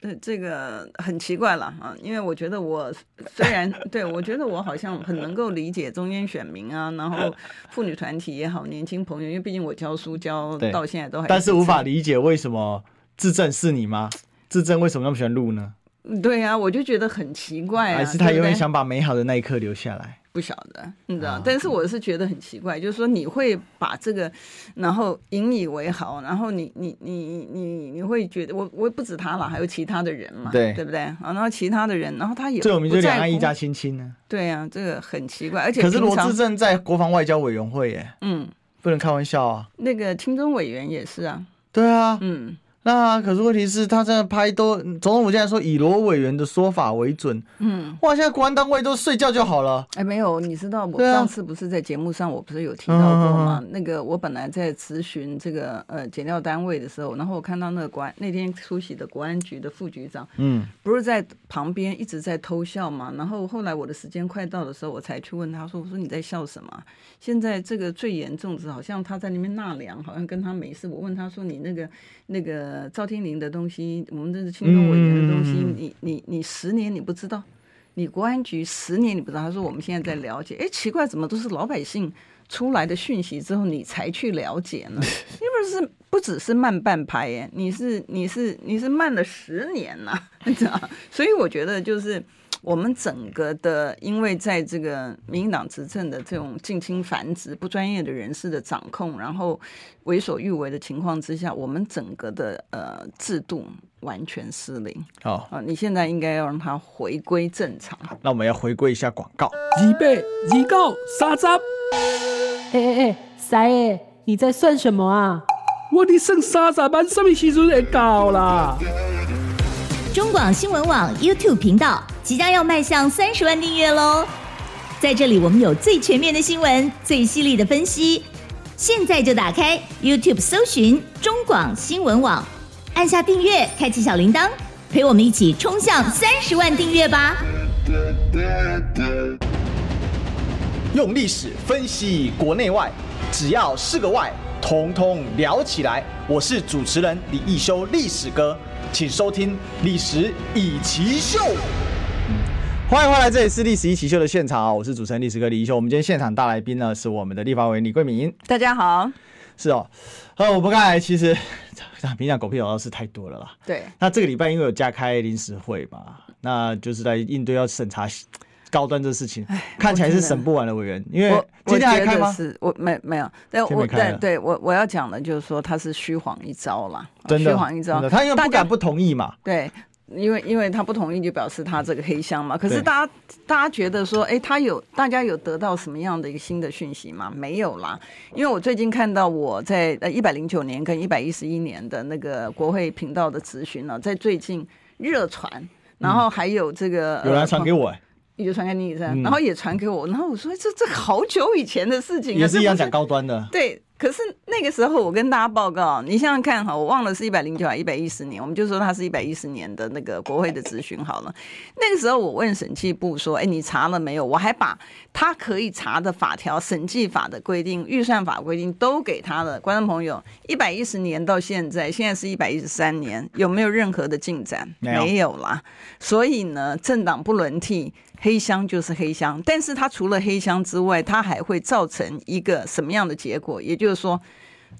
对，这个很奇怪了啊，因为我觉得我虽然对我觉得我好像很能够理解中间选民啊，然后妇女团体也好，年轻朋友，因为毕竟我教书教到现在都还，
但是无法理解为什么自证是你吗？自证为什么那么喜欢录呢？
对呀、啊，我就觉得很奇怪啊，
还是他永远想把美好的那一刻留下来？
不晓得，你知道，但是我是觉得很奇怪，就是说你会把这个，然后引以为豪，然后你你你你你会觉得，我我不止他了，还有其他的人嘛，
对
对不对？啊然后其他的人，然后他也
最有名就两岸一家亲亲呢。对
呀、啊，这个很奇怪，而且
可是罗志正在国防外交委员会耶，嗯，不能开玩笑啊。
那个亲中委员也是啊，
对啊，嗯。那可是问题是，他在拍都总统府现在说以罗委员的说法为准。嗯，哇，现在国安单位都睡觉就好了。
哎，没有，你知道我上次不是在节目上，我不是有提到过吗？啊、那个我本来在咨询这个呃检调单位的时候，然后我看到那个国安那天出席的国安局的副局长，嗯，不是在旁边一直在偷笑嘛。然后后来我的时间快到的时候，我才去问他说：“我说你在笑什么？现在这个最严重是好像他在那边纳凉，好像跟他没事。”我问他说：“你那个那个。”赵天林的东西，我们这是青东委员的东西，嗯、你你你十年你不知道，你国安局十年你不知道。他说我们现在在了解，哎，奇怪，怎么都是老百姓出来的讯息之后你才去了解呢？你不是不只是慢半拍耶，你是你是你是慢了十年呐、啊，你知道？所以我觉得就是。我们整个的，因为在这个民进党执政的这种近亲繁殖、不专业的人士的掌控，然后为所欲为的情况之下，我们整个的呃制度完全失灵。好啊、哦，你现在应该要让它回归正常。
那我们要回归一下广告。
预备，预告三十。
哎哎哎，三爷，你在算什么啊？
我的剩三十万，什么时阵会到啦？
中广新闻网 YouTube 频道。即将要迈向三十万订阅喽！在这里，我们有最全面的新闻，最犀利的分析。现在就打开 YouTube 搜寻中广新闻网，按下订阅，开启小铃铛，陪我们一起冲向三十万订阅吧！
用历史分析国内外，只要是个“外”，统统聊起来。我是主持人李易修，历史哥，请收听《历史以奇秀》。欢迎回来，这里是《历史一奇秀》的现场啊！我是主持人历史哥李一修。我们今天现场大来宾呢，是我们的立法委员李桂敏。
大家好，
是哦。呃，我们刚才其实 平常狗屁倒是太多了啦。
对。
那这个礼拜因为有加开临时会嘛，那就是在应对要审查。高端这事情，看起来是审不完的委员，因为今天还开吗？
是我没没有，但，我对对我我要讲的就是说他是虚晃一招啦，
真的
虚晃一招，
他因为不敢不同意嘛，
对，因为因为他不同意就表示他这个黑箱嘛，可是大家大家觉得说，哎，他有大家有得到什么样的一个新的讯息吗？没有啦，因为我最近看到我在呃一百零九年跟一百一十一年的那个国会频道的咨询呢，在最近热传，然后还有这个
有人传给我。
也就传给你，然后也传给我，然后我说这这好久以前的事情，
也是一样讲高端的。
对，可是那个时候我跟大家报告，你想想看哈，我忘了是一百零九还是一百一十年，我们就说它是一百一十年的那个国会的咨询好了。那个时候我问审计部说，哎，你查了没有？我还把他可以查的法条、审计法的规定、预算法规定都给他了。观众朋友，一百一十年到现在，现在是一百一十三年，有没有任何的进展？没有啦。所以呢，政党不轮替。黑箱就是黑箱，但是它除了黑箱之外，它还会造成一个什么样的结果？也就是说，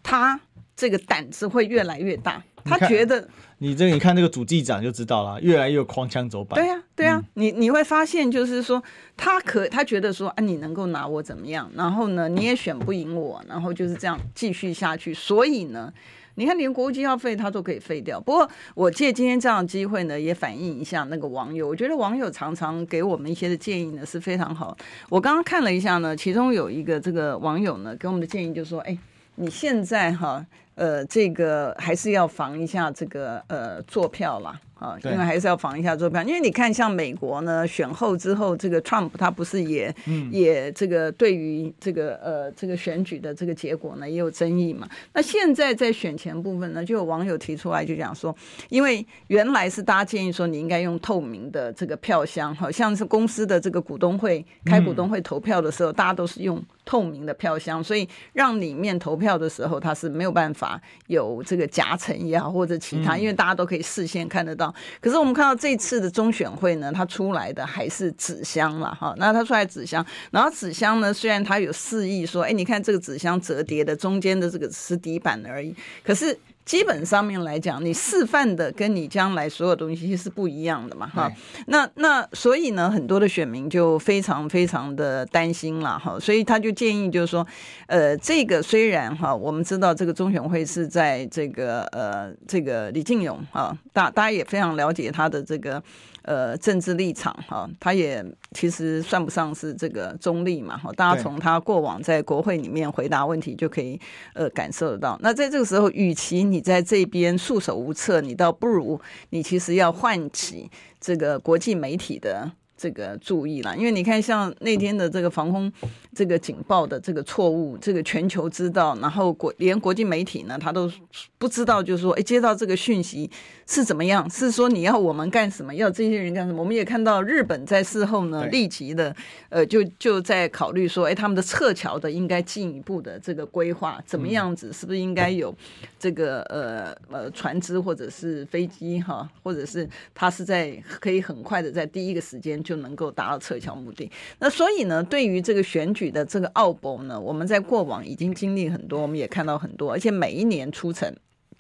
他这个胆子会越来越大。他觉得
你这个，你看这个主机长就知道了，越来越狂枪走板。
对呀、啊，对呀、啊，嗯、你你会发现，就是说，他可他觉得说啊，你能够拿我怎么样？然后呢，你也选不赢我，然后就是这样继续下去。所以呢。你看，连国际要费，他都可以废掉。不过，我借今天这样的机会呢，也反映一下那个网友。我觉得网友常常给我们一些的建议呢，是非常好。我刚刚看了一下呢，其中有一个这个网友呢，给我们的建议就是说，哎，你现在哈，呃，这个还是要防一下这个呃坐票啦。啊，因为还是要防一下作票，因为你看，像美国呢，选后之后，这个 Trump 他不是也、嗯、也这个对于这个呃这个选举的这个结果呢也有争议嘛？那现在在选前部分呢，就有网友提出来就讲说，因为原来是大家建议说你应该用透明的这个票箱，好像是公司的这个股东会开股东会投票的时候，嗯、大家都是用透明的票箱，所以让里面投票的时候，他是没有办法有这个夹层也好或者其他，因为大家都可以事先看得到。可是我们看到这次的中选会呢，它出来的还是纸箱了哈。那它出来纸箱，然后纸箱呢，虽然它有示意说，哎，你看这个纸箱折叠的中间的这个是底板而已，可是。基本上面来讲，你示范的跟你将来所有东西是不一样的嘛，哈。那那所以呢，很多的选民就非常非常的担心了，哈。所以他就建议就是说，呃，这个虽然哈，我们知道这个中选会是在这个呃这个李进勇啊，大大家也非常了解他的这个。呃，政治立场哈，他也其实算不上是这个中立嘛哈。大家从他过往在国会里面回答问题就可以呃感受得到。那在这个时候，与其你在这边束手无策，你倒不如你其实要唤起这个国际媒体的。这个注意了，因为你看，像那天的这个防空这个警报的这个错误，这个全球知道，然后国连国际媒体呢，他都不知道，就是说，哎，接到这个讯息是怎么样？是说你要我们干什么？要这些人干什么？我们也看到日本在事后呢，立即的，呃，就就在考虑说，哎，他们的撤侨的应该进一步的这个规划，怎么样子？是不是应该有这个呃呃船只或者是飞机哈，或者是他是在可以很快的在第一个时间。就能够达到撤侨目的。那所以呢，对于这个选举的这个奥博呢，我们在过往已经经历很多，我们也看到很多，而且每一年出城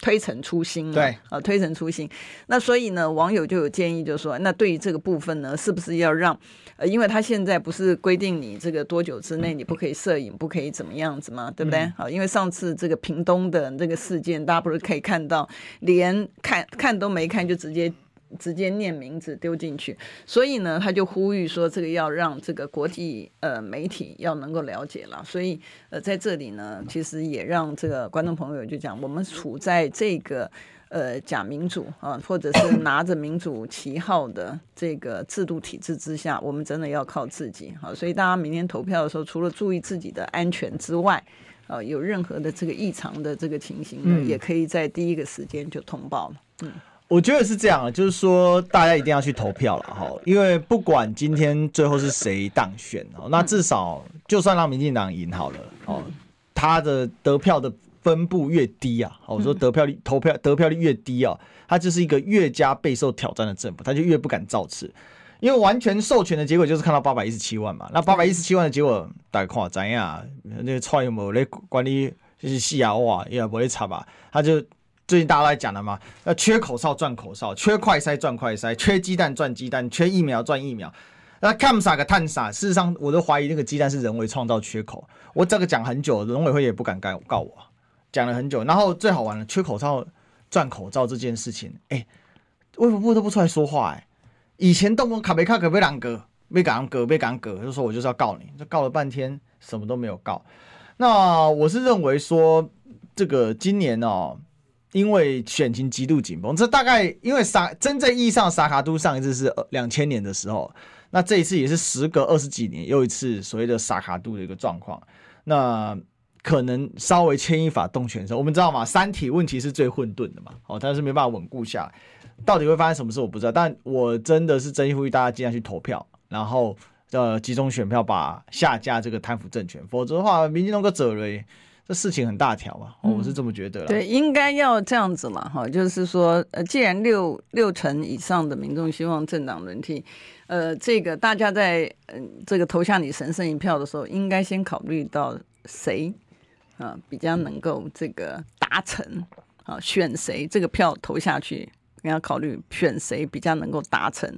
推陈出新，
对
啊，推陈出新。那所以呢，网友就有建议，就说，那对于这个部分呢，是不是要让呃，因为他现在不是规定你这个多久之内你不可以摄影，不可以怎么样子嘛，对不对？好、嗯，因为上次这个屏东的这个事件，大家不是可以看到，连看看都没看就直接。直接念名字丢进去，所以呢，他就呼吁说，这个要让这个国际呃媒体要能够了解了。所以呃，在这里呢，其实也让这个观众朋友就讲，我们处在这个呃假民主啊，或者是拿着民主旗号的这个制度体制之下，我们真的要靠自己啊。所以大家明天投票的时候，除了注意自己的安全之外，呃，有任何的这个异常的这个情形，嗯，也可以在第一个时间就通报了。嗯，
我觉得是这样，就是说大家一定要去投票了哈，因为不管今天最后是谁当选哦，那至少就算让民进党赢好了哦，他的得票的分布越低啊，我说得票率投票得票率越低啊，他就是一个越加备受挑战的政府，他就越不敢造次。因为完全授权的结果就是看到八百一十七万嘛，那八百一十七万的结果大家看怎样？那个蔡英文在管理就是西亚哇，也不会差吧？他就最近大家都在讲了嘛，要缺口罩赚口罩，缺快筛赚快筛，缺鸡蛋赚鸡蛋，缺疫苗赚疫苗。那看啥个探啥？事实上，我都怀疑那个鸡蛋是人为创造缺口。我这个讲很久，农委会也不敢告告我，讲了很久。然后最好玩了，缺口罩赚口罩这件事情，哎，卫福部都不出来说话，哎。以前动不动卡贝卡可被两个，被港哥被港哥，就说我就是要告你，就告了半天什么都没有告。那我是认为说，这个今年哦，因为选情极度紧绷，这大概因为沙真正意义上沙卡都上一次是两千年的时候，那这一次也是时隔二十几年又一次所谓的沙卡都的一个状况。那可能稍微牵一发动全身，我们知道嘛，三体问题是最混沌的嘛，哦，但是没办法稳固下来。到底会发生什么事，我不知道。但我真的是真心呼吁大家尽量去投票，然后呃集中选票，把下架这个贪腐政权。否则的话，民进党个责任，这事情很大条啊，哦。我是这么觉得。
对，应该要这样子嘛，哈，就是说，呃，既然六六成以上的民众希望政党轮替，呃，这个大家在嗯、呃、这个投下你神圣一票的时候，应该先考虑到谁啊、呃、比较能够这个达成啊选谁这个票投下去。你要考虑选谁比较能够达成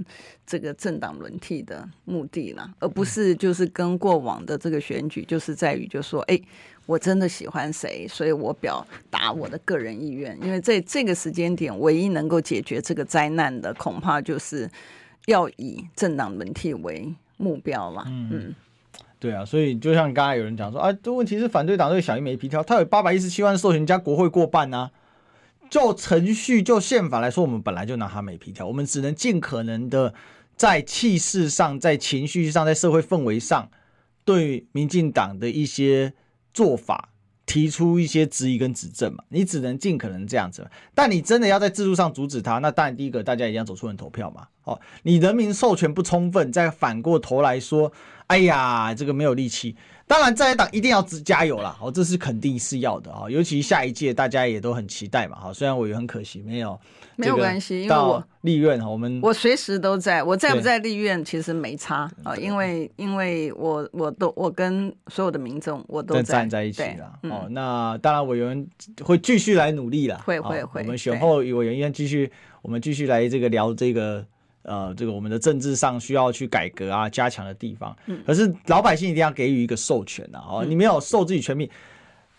这个政党轮替的目的啦，而不是就是跟过往的这个选举，就是在于就是说，哎，我真的喜欢谁，所以我表达我的个人意愿。因为在这个时间点，唯一能够解决这个灾难的，恐怕就是要以政党轮替为目标啦。嗯，
对啊，所以就像刚才有人讲说，啊，这问题是反对党对小英没皮挑，他有八百一十七万授权加国会过半啊。就程序、就宪法来说，我们本来就拿他没皮条，我们只能尽可能的在气势上、在情绪上、在社会氛围上，对民进党的一些做法提出一些质疑跟指正嘛。你只能尽可能这样子。但你真的要在制度上阻止他，那当然第一个大家一定要走出人投票嘛。哦，你人民授权不充分，再反过头来说，哎呀，这个没有力气。当然，在野党一定要加油啦，哦，这是肯定是要的啊，尤其下一届大家也都很期待嘛，哈，虽然我也很可惜没有，
没有关系，因为我
立院哈，我们
我随时都在，我在不在立院其实没差啊，因为因为我我都我跟所有的民众我都在
站在一起了，哦，那当然委员会继续来努力了，
会会会，
我们选后委员应该继续，我们继续来这个聊这个。呃，这个我们的政治上需要去改革啊、加强的地方，可是老百姓一定要给予一个授权呐，哦，你没有授自己权利，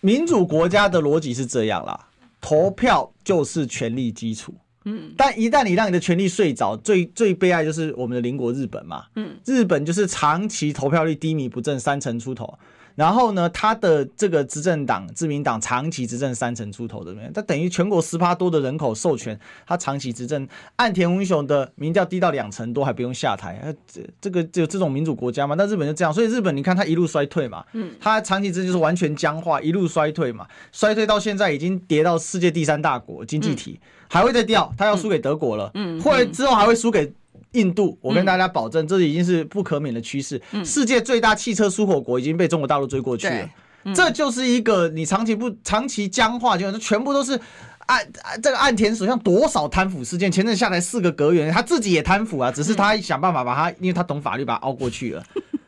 民主国家的逻辑是这样啦，投票就是权力基础，嗯，但一旦你让你的权力睡着，最最悲哀就是我们的邻国日本嘛，嗯，日本就是长期投票率低迷不振，三成出头。然后呢，他的这个执政党自民党长期执政三成出头的，他等于全国十趴多的人口授权他长期执政。岸田文雄的民调低到两成多还不用下台，这这个只有这种民主国家嘛？那日本就这样，所以日本你看他一路衰退嘛，嗯，他长期执政就是完全僵化，一路衰退嘛，衰退到现在已经跌到世界第三大国经济体，还会再掉，他要输给德国了，嗯，或者之后还会输给。印度，我跟大家保证，这已经是不可免的趋势。世界最大汽车出口国已经被中国大陆追过去了，这就是一个你长期不长期僵化，就是全部都是岸这个岸田首相多少贪腐事件，前阵下来四个阁员，他自己也贪腐啊，只是他想办法把他，因为他懂法律，把他熬过去了。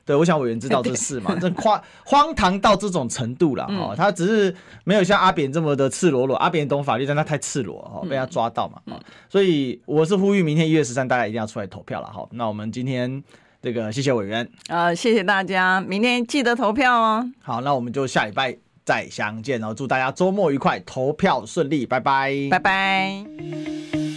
对，我想委员知道这事嘛，这夸荒唐到这种程度了哦，他只是没有像阿扁这么的赤裸裸，阿扁懂法律，但他太赤裸哦，被他抓到嘛，所以我是呼吁明天一月十三大家一定要出来投票了哈。那我们今天这个谢谢委员
啊，谢谢大家，明天记得投票哦。
好，那我们就下礼拜再相见哦，祝大家周末愉快，投票顺利，拜拜，
拜拜。